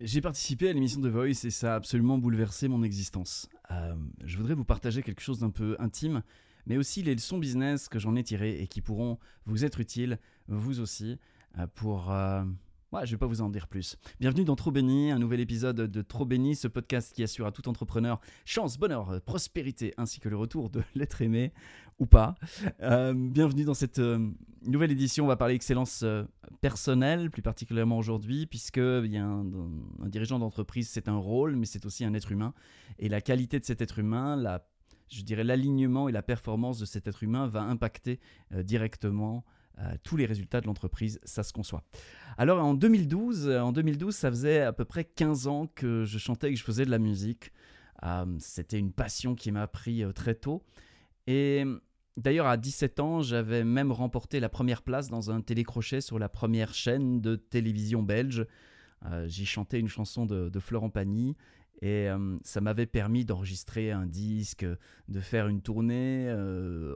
J'ai participé à l'émission The Voice et ça a absolument bouleversé mon existence. Euh, je voudrais vous partager quelque chose d'un peu intime, mais aussi les leçons business que j'en ai tirées et qui pourront vous être utiles, vous aussi, euh, pour... Euh, Ouais, je vais pas vous en dire plus. Bienvenue dans Trop Béni, un nouvel épisode de Trop Béni, ce podcast qui assure à tout entrepreneur chance, bonheur, prospérité, ainsi que le retour de l'être aimé ou pas. Euh, bienvenue dans cette euh, nouvelle édition. On va parler excellence euh, personnelle, plus particulièrement aujourd'hui, puisque a un, un dirigeant d'entreprise, c'est un rôle, mais c'est aussi un être humain. Et la qualité de cet être humain, la, je dirais l'alignement et la performance de cet être humain va impacter directement tous les résultats de l'entreprise, ça se conçoit. Alors en 2012, euh, en 2012, ça faisait à peu près 15 ans que je chantais et que je faisais de la musique. Euh, c'était une passion qui m'a pris euh, très tôt. Et d'ailleurs, à 17 ans, j'avais même remporté la première place dans un télécrochet sur la première chaîne de télévision belge. J'y chantais une chanson de Florent Pagny et ça m'avait permis d'enregistrer un disque, de faire une tournée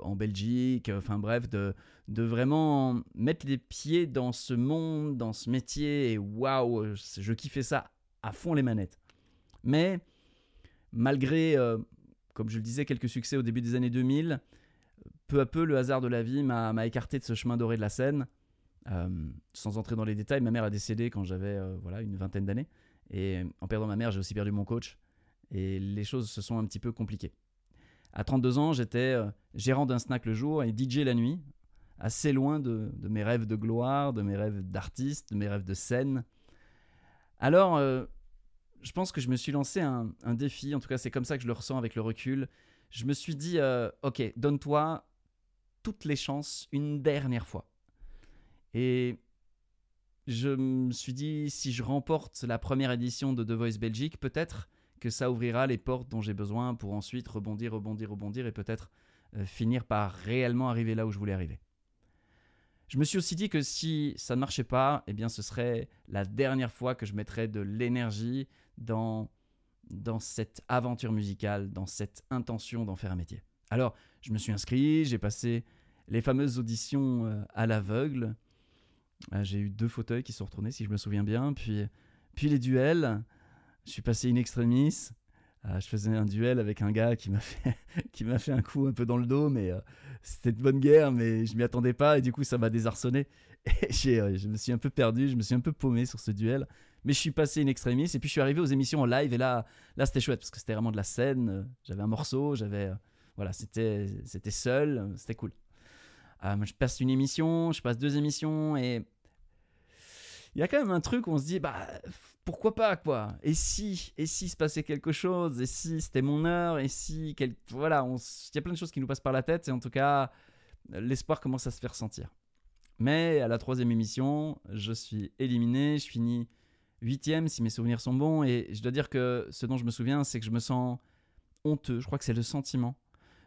en Belgique, enfin bref, de, vraiment mettre les pieds dans ce monde, dans ce métier. Et waouh, je kiffais ça à fond les manettes. Mais malgré, comme je le disais, quelques succès au début des années 2000, peu à peu, le hasard de la vie m'a écarté de ce chemin doré de la scène. sans entrer dans les détails, ma mère a décédé quand j'avais voilà, une vingtaine d'années. Et en perdant ma mère, j'ai aussi perdu mon coach. Et les choses se sont un petit peu compliquées. À 32 ans, j'étais euh, gérant d'un snack le jour et DJ la nuit, assez loin de, mes rêves de gloire, de mes rêves d'artiste, de mes rêves de scène. Alors, euh, je pense que je me suis lancé un, défi, en tout cas c'est comme ça que je le ressens avec le recul. Je me suis dit, euh, ok, donne-toi toutes les chances une dernière fois. Et je me suis dit, si je remporte la première édition de The Voice Belgique, peut-être que ça ouvrira les portes dont j'ai besoin pour ensuite rebondir, rebondir, rebondir et peut-être euh, finir par réellement arriver là où je voulais arriver. Je me suis aussi dit que si ça ne marchait pas, eh bien ce serait la dernière fois que je mettrais de l'énergie dans, dans cette aventure musicale, dans cette intention d'en faire un métier. Alors, je me suis inscrit, j'ai passé les fameuses auditions euh, à l'aveugle, j'ai eu deux fauteuils qui sont retournés, si je me souviens bien. Puis, puis les duels. Je suis passé in extremis. Ah, je faisais un duel avec un gars qui m'a fait, qui m'a fait un coup un peu dans le dos, mais euh, c'était de bonne guerre, mais je m'y attendais pas et du coup ça m'a désarçonné. Euh, je me suis un peu perdu, je me suis un peu paumé sur ce duel. Mais je suis passé in extremis et puis je suis arrivé aux émissions en live et là, là c'était chouette parce que c'était vraiment de la scène. J'avais un morceau, j'avais, euh, voilà, c'était, c'était seul, c'était cool. Je passe une émission, je passe deux émissions et il y a quand même un truc où on se dit, bah, pourquoi pas, quoi Et si Et si se passait quelque chose Et si c'était mon heure Et si. Quel... Voilà, il y a plein de choses qui nous passent par la tête, et en tout cas, l'espoir commence à se faire sentir. Mais à la troisième émission, je suis éliminé, je finis huitième si mes souvenirs sont bons, et je dois dire que ce dont je me souviens, c'est que je me sens honteux, je crois que c'est le sentiment.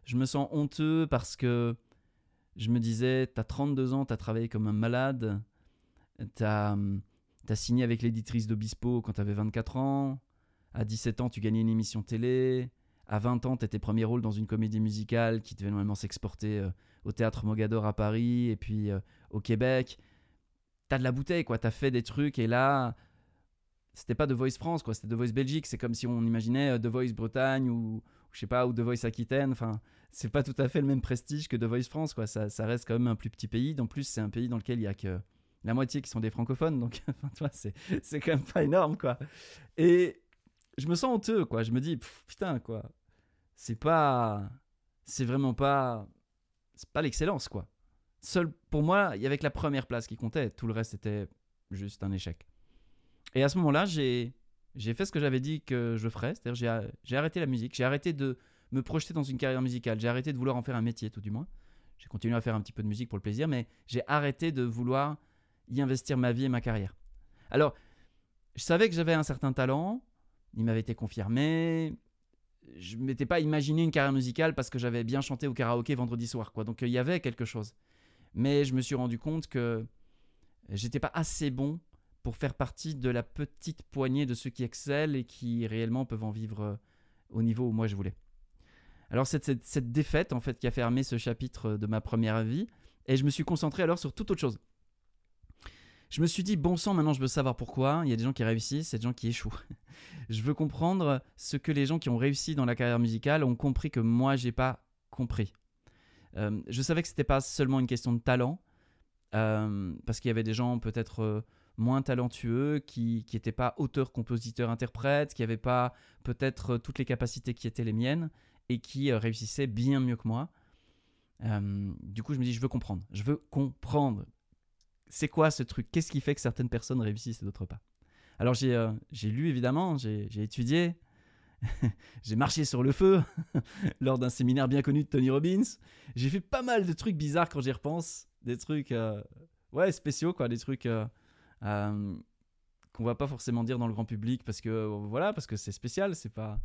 Je me sens honteux parce que je me disais, t'as 32 ans, t'as travaillé comme un malade, tu as, signé avec l'éditrice d'Obispo quand tu avais 24 ans. À 17 ans, tu gagnais une émission télé. À 20 ans, tu étais premier rôle dans une comédie musicale qui devait normalement s'exporter euh, au théâtre Mogador à Paris et puis euh, au Québec. Tu as de la bouteille, quoi. Tu as fait des trucs et là, c'était pas The Voice France, quoi. C'était The Voice Belgique. C'est comme si on imaginait euh, The Voice Bretagne ou, je sais pas, ou The Voice Aquitaine. Enfin, c'est pas tout à fait le même prestige que The Voice France, quoi. Ça, ça reste quand même un plus petit pays. En plus, c'est un pays dans lequel il y a que la moitié qui sont des francophones, donc c'est, quand même pas énorme, quoi. Et je me sens honteux, quoi. Je me dis, putain, quoi. C'est pas. C'est vraiment pas. C'est pas l'excellence, quoi. Seul, pour moi, il y avait que la première place qui comptait. Tout le reste était juste un échec. Et à ce moment-là, j'ai, fait ce que j'avais dit que je ferais. C'est-à-dire, j'ai arrêté la musique. J'ai arrêté de me projeter dans une carrière musicale. J'ai arrêté de vouloir en faire un métier, tout du moins. J'ai continué à faire un petit peu de musique pour le plaisir, mais j'ai arrêté de vouloir y investir ma vie et ma carrière. Alors, je savais que j'avais un certain talent, il m'avait été confirmé. Je m'étais pas imaginé une carrière musicale parce que j'avais bien chanté au karaoké vendredi soir, quoi. Donc il y avait quelque chose. Mais je me suis rendu compte que j'étais pas assez bon pour faire partie de la petite poignée de ceux qui excellent et qui réellement peuvent en vivre euh, au niveau où moi je voulais. Alors c'est cette, cette, défaite en fait qui a fermé ce chapitre de ma première vie et je me suis concentré alors sur toute autre chose. Je me suis dit, bon sang, maintenant je veux savoir pourquoi. Il y a des gens qui réussissent et des gens qui échouent. je veux comprendre ce que les gens qui ont réussi dans la carrière musicale ont compris que moi, j'ai pas compris. Euh, je savais que c'était pas seulement une question de talent, euh, parce qu'il y avait des gens peut-être euh, moins talentueux, qui n'étaient pas auteurs, compositeurs, interprètes, qui n'avaient pas peut-être toutes les capacités qui étaient les miennes, et qui réussissaient bien mieux que moi. du coup, je me dis, je veux comprendre. Je veux comprendre c'est quoi ce truc? Qu'est-ce qui fait que certaines personnes réussissent et d'autres pas? Alors j'ai euh, lu évidemment, j'ai étudié, j'ai marché sur le feu lors d'un séminaire bien connu de Tony Robbins. J'ai fait pas mal de trucs bizarres quand j'y repense, des trucs euh, ouais spéciaux quoi, des trucs euh, qu'on va pas forcément dire dans le grand public parce que voilà parce que c'est spécial, c'est pas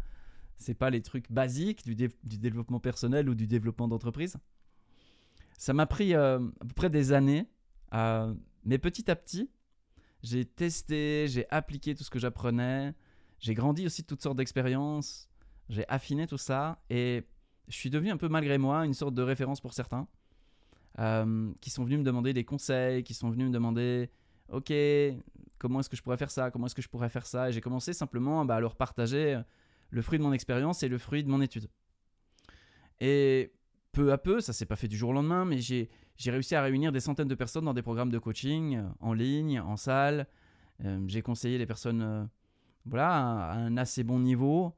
c'est pas les trucs basiques du, du, développement personnel ou du développement d'entreprise. Ça m'a pris à peu près des années euh, mais petit à petit, j'ai testé, j'ai appliqué tout ce que j'apprenais, j'ai grandi aussi de toutes sortes d'expériences, j'ai affiné tout ça et je suis devenu un peu malgré moi une sorte de référence pour certains euh, qui sont venus me demander des conseils, qui sont venus me demander ok comment est-ce que je pourrais faire ça, comment est-ce que je pourrais faire ça et j'ai commencé simplement bah, à leur partager le fruit de mon expérience et le fruit de mon étude. Et peu à peu, ça s'est pas fait du jour au lendemain, mais j'ai j'ai réussi à réunir des centaines de personnes dans des programmes de coaching, euh, en ligne, en salle. Euh, j'ai conseillé les personnes euh, voilà, à, un assez bon niveau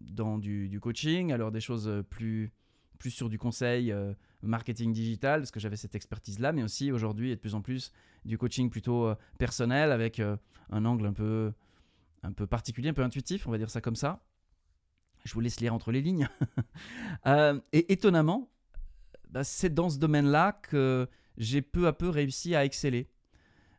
dans du, coaching, alors des choses plus, plus sur du conseil marketing digital, parce que j'avais cette expertise-là, mais aussi aujourd'hui et de plus en plus du coaching plutôt personnel avec un angle un peu, un peu particulier, un peu intuitif, on va dire ça comme ça. Je vous laisse lire entre les lignes. et étonnamment, bah, c'est dans ce domaine-là que j'ai peu à peu réussi à exceller.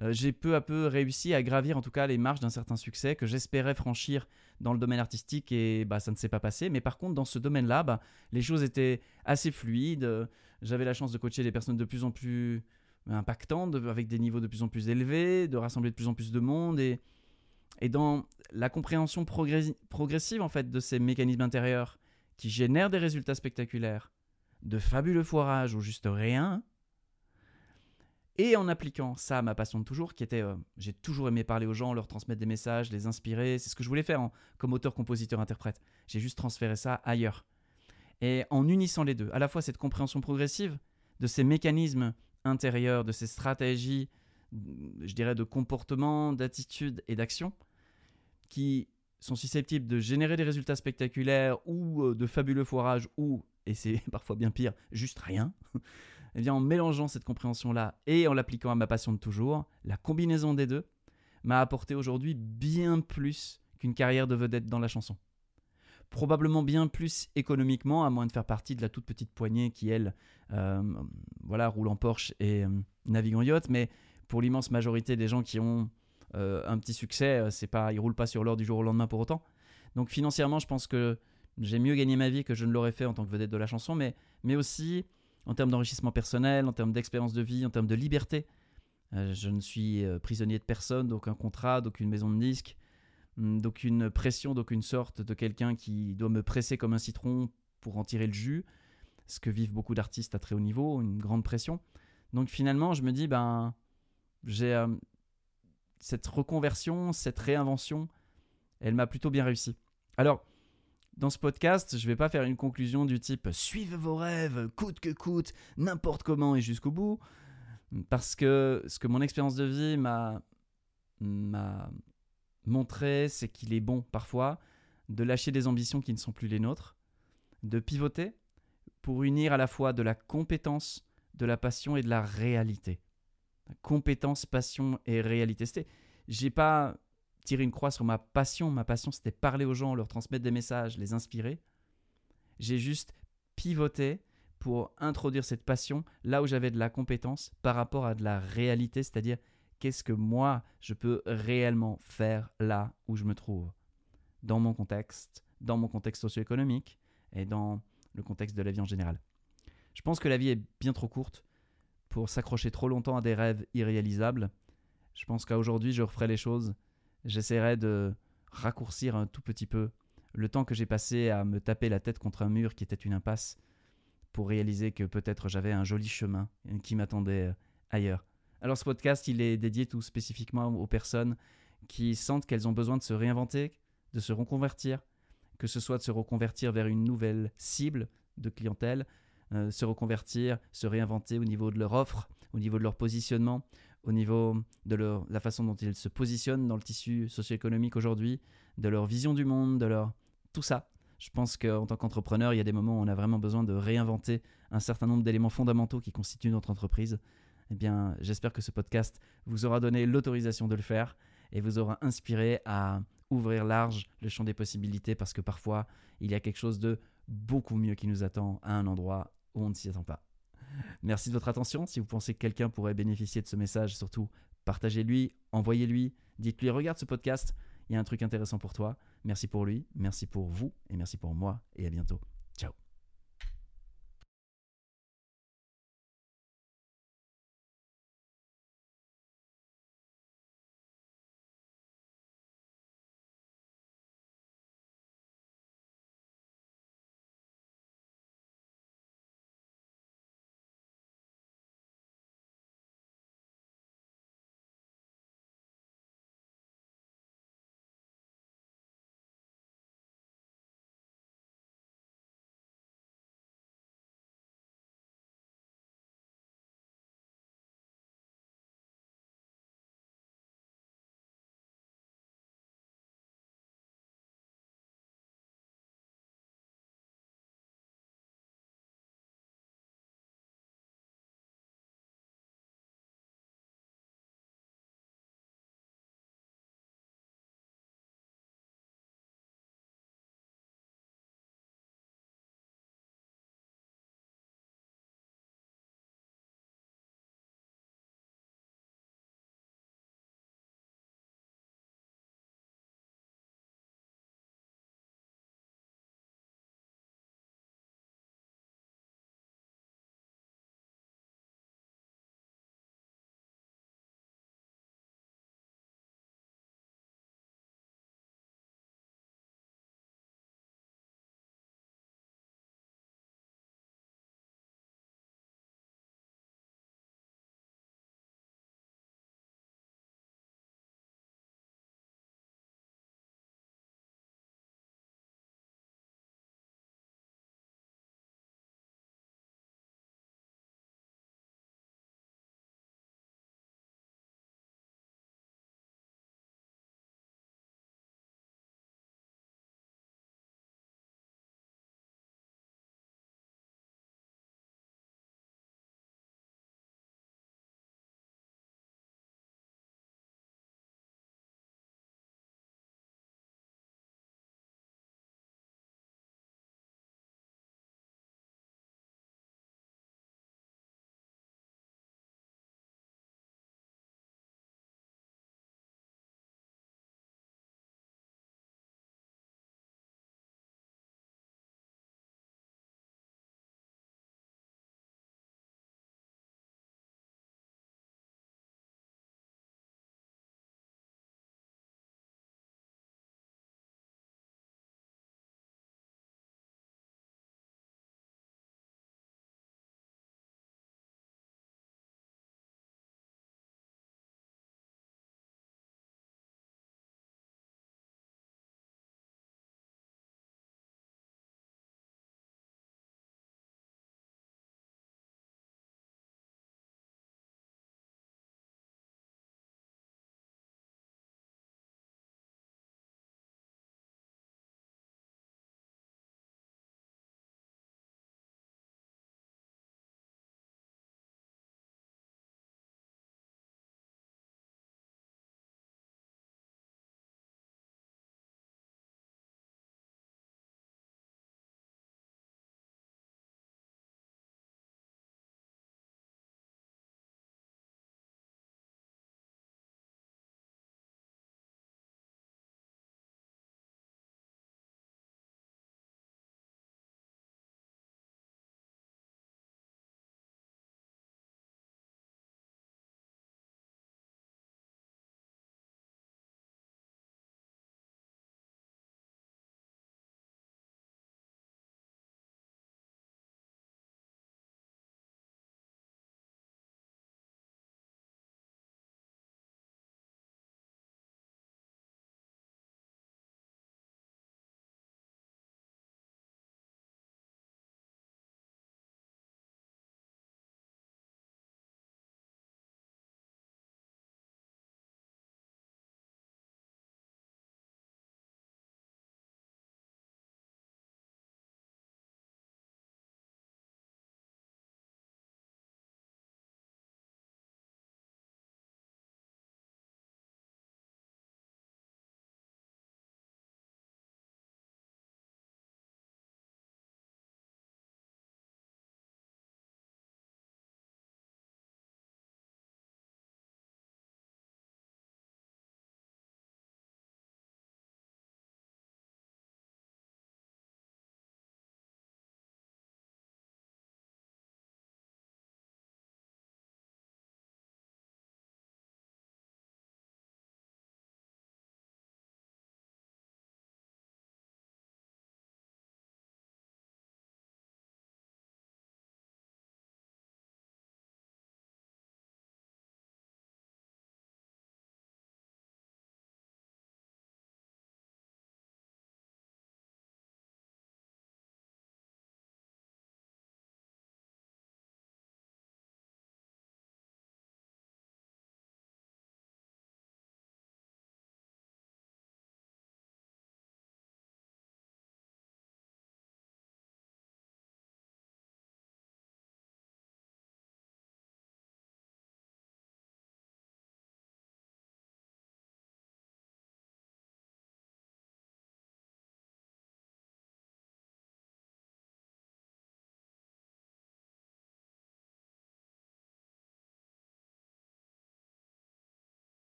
Euh, j'ai peu à peu réussi à gravir en tout cas les marches d'un certain succès que j'espérais franchir dans le domaine artistique et bah, ça ne s'est pas passé. Mais par contre, dans ce domaine-là, bah, les choses étaient assez fluides. J'avais la chance de coacher des personnes de plus en plus impactantes, avec des niveaux de plus en plus élevés, de rassembler de plus en plus de monde. Et, et dans la compréhension progressive en fait de ces mécanismes intérieurs qui génèrent des résultats spectaculaires, de fabuleux foirages ou juste rien. Et en appliquant ça à ma passion de toujours, qui était, euh, j'ai toujours aimé parler aux gens, leur transmettre des messages, les inspirer, c'est ce que je voulais faire comme auteur, compositeur, interprète. J'ai juste transféré ça ailleurs. Et en unissant les deux, à la fois cette compréhension progressive de ces mécanismes intérieurs, de ces stratégies, je dirais, de comportement, d'attitude et d'action, qui sont susceptibles de générer des résultats spectaculaires ou euh, de fabuleux foirages ou et c'est parfois bien pire, juste rien, eh bien en mélangeant cette compréhension-là et en l'appliquant à ma passion de toujours, la combinaison des deux m'a apporté aujourd'hui bien plus qu'une carrière de vedette dans la chanson. Probablement bien plus économiquement, à moins de faire partie de la toute petite poignée qui, elle, euh, voilà, roule en Porsche et euh, navigue en yacht, mais pour l'immense majorité des gens qui ont euh, un petit succès, c'est pas, ils roulent pas sur l'or du jour au lendemain pour autant. Donc financièrement, je pense que j'ai mieux gagné ma vie que je ne l'aurais fait en tant que vedette de la chanson, mais, mais aussi en termes d'enrichissement personnel, en termes d'expérience de vie, en termes de liberté. Euh, je ne suis euh, prisonnier de personne, d'aucun contrat, d'aucune maison de disque, hum, d'aucune pression, d'aucune sorte, de quelqu'un qui doit me presser comme un citron pour en tirer le jus, ce que vivent beaucoup d'artistes à très haut niveau, une grande pression. Donc finalement, je me dis, ben, j'ai euh, cette reconversion, cette réinvention, elle m'a plutôt bien réussi. Alors, dans ce podcast, je ne vais pas faire une conclusion du type suivez vos rêves, coûte que coûte, n'importe comment et jusqu'au bout. Parce que ce que mon expérience de vie m'a, montré, c'est qu'il est bon parfois de lâcher des ambitions qui ne sont plus les nôtres, de pivoter pour unir à la fois de la compétence, de la passion et de la réalité. Compétence, passion et réalité. J'ai pas tirer une croix sur ma passion. Ma passion, c'était parler aux gens, leur transmettre des messages, les inspirer. J'ai juste pivoté pour introduire cette passion là où j'avais de la compétence par rapport à de la réalité, c'est-à-dire qu'est-ce que moi je peux réellement faire là où je me trouve, dans mon contexte, dans mon contexte socio-économique et dans le contexte de la vie en général. Je pense que la vie est bien trop courte pour s'accrocher trop longtemps à des rêves irréalisables. Je pense qu'aujourd'hui je referai les choses j'essaierai de raccourcir un tout petit peu le temps que j'ai passé à me taper la tête contre un mur qui était une impasse pour réaliser que peut-être j'avais un joli chemin qui m'attendait ailleurs, Alors ce podcast, il est dédié tout spécifiquement aux personnes qui sentent qu'elles ont besoin de se réinventer, de se reconvertir, que ce soit de se reconvertir vers une nouvelle cible de clientèle, euh, se reconvertir, se réinventer au niveau de leur offre, au niveau de leur positionnement, au niveau de leur, la façon dont ils se positionnent dans le tissu socio-économique aujourd'hui, de leur vision du monde, de leur tout ça. Je pense qu'en tant qu'entrepreneur, il y a des moments où on a vraiment besoin de réinventer un certain nombre d'éléments fondamentaux qui constituent notre entreprise. Eh bien, j'espère que ce podcast vous aura donné l'autorisation de le faire et vous aura inspiré à ouvrir large le champ des possibilités parce que parfois, il y a quelque chose de beaucoup mieux qui nous attend à un endroit où on ne s'y attend pas. Merci de votre attention. Si vous pensez que quelqu'un pourrait bénéficier de ce message, surtout partagez-lui, envoyez-lui, dites-lui regarde ce podcast, il y a un truc intéressant pour toi. Merci pour lui, merci pour vous et merci pour moi et à bientôt.